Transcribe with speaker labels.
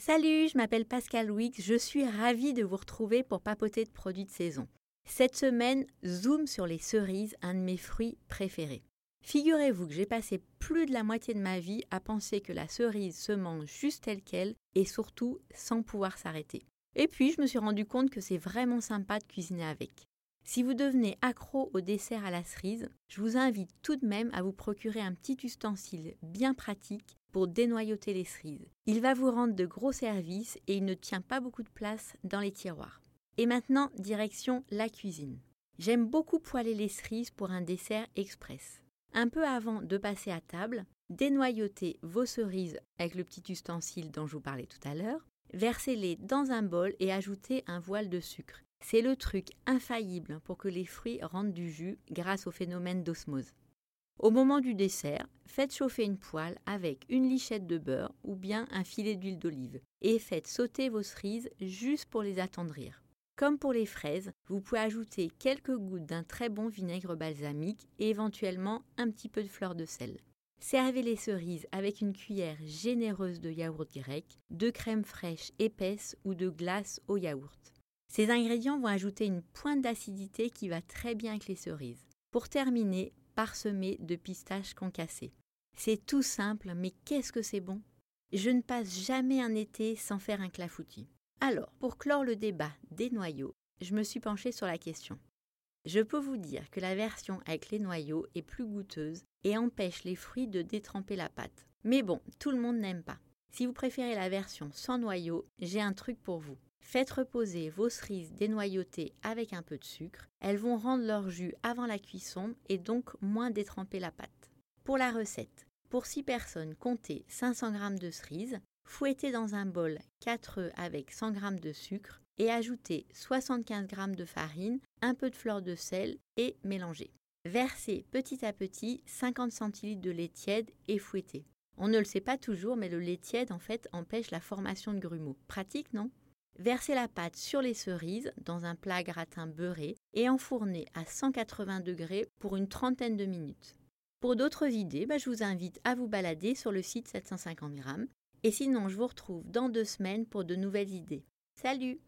Speaker 1: Salut, je m'appelle Pascal Wix, je suis ravie de vous retrouver pour papoter de produits de saison. Cette semaine, zoom sur les cerises, un de mes fruits préférés. Figurez-vous que j'ai passé plus de la moitié de ma vie à penser que la cerise se mange juste telle qu'elle et surtout sans pouvoir s'arrêter. Et puis je me suis rendu compte que c'est vraiment sympa de cuisiner avec. Si vous devenez accro au dessert à la cerise, je vous invite tout de même à vous procurer un petit ustensile bien pratique pour dénoyauter les cerises. Il va vous rendre de gros services et il ne tient pas beaucoup de place dans les tiroirs. Et maintenant, direction la cuisine. J'aime beaucoup poêler les cerises pour un dessert express. Un peu avant de passer à table, dénoyautez vos cerises avec le petit ustensile dont je vous parlais tout à l'heure, versez-les dans un bol et ajoutez un voile de sucre. C'est le truc infaillible pour que les fruits rendent du jus grâce au phénomène d'osmose. Au moment du dessert, faites chauffer une poêle avec une lichette de beurre ou bien un filet d'huile d'olive et faites sauter vos cerises juste pour les attendrir. Comme pour les fraises, vous pouvez ajouter quelques gouttes d'un très bon vinaigre balsamique et éventuellement un petit peu de fleur de sel. Servez les cerises avec une cuillère généreuse de yaourt grec, de crème fraîche épaisse ou de glace au yaourt. Ces ingrédients vont ajouter une pointe d'acidité qui va très bien avec les cerises. Pour terminer, parsemez de pistaches concassées. C'est tout simple, mais qu'est-ce que c'est bon? Je ne passe jamais un été sans faire un clafoutis. Alors, pour clore le débat des noyaux, je me suis penchée sur la question. Je peux vous dire que la version avec les noyaux est plus goûteuse et empêche les fruits de détremper la pâte. Mais bon, tout le monde n'aime pas. Si vous préférez la version sans noyaux, j'ai un truc pour vous. Faites reposer vos cerises dénoyautées avec un peu de sucre. Elles vont rendre leur jus avant la cuisson et donc moins détremper la pâte. Pour la recette, pour 6 personnes, comptez 500 g de cerises, Fouettez dans un bol 4 œufs avec 100 g de sucre et ajoutez 75 g de farine, un peu de fleur de sel et mélangez. Versez petit à petit 50 cl de lait tiède et fouettez. On ne le sait pas toujours, mais le lait tiède en fait empêche la formation de grumeaux. Pratique, non? Versez la pâte sur les cerises dans un plat gratin beurré et enfournez à 180 degrés pour une trentaine de minutes. Pour d'autres idées, bah, je vous invite à vous balader sur le site 750 g et sinon, je vous retrouve dans deux semaines pour de nouvelles idées. Salut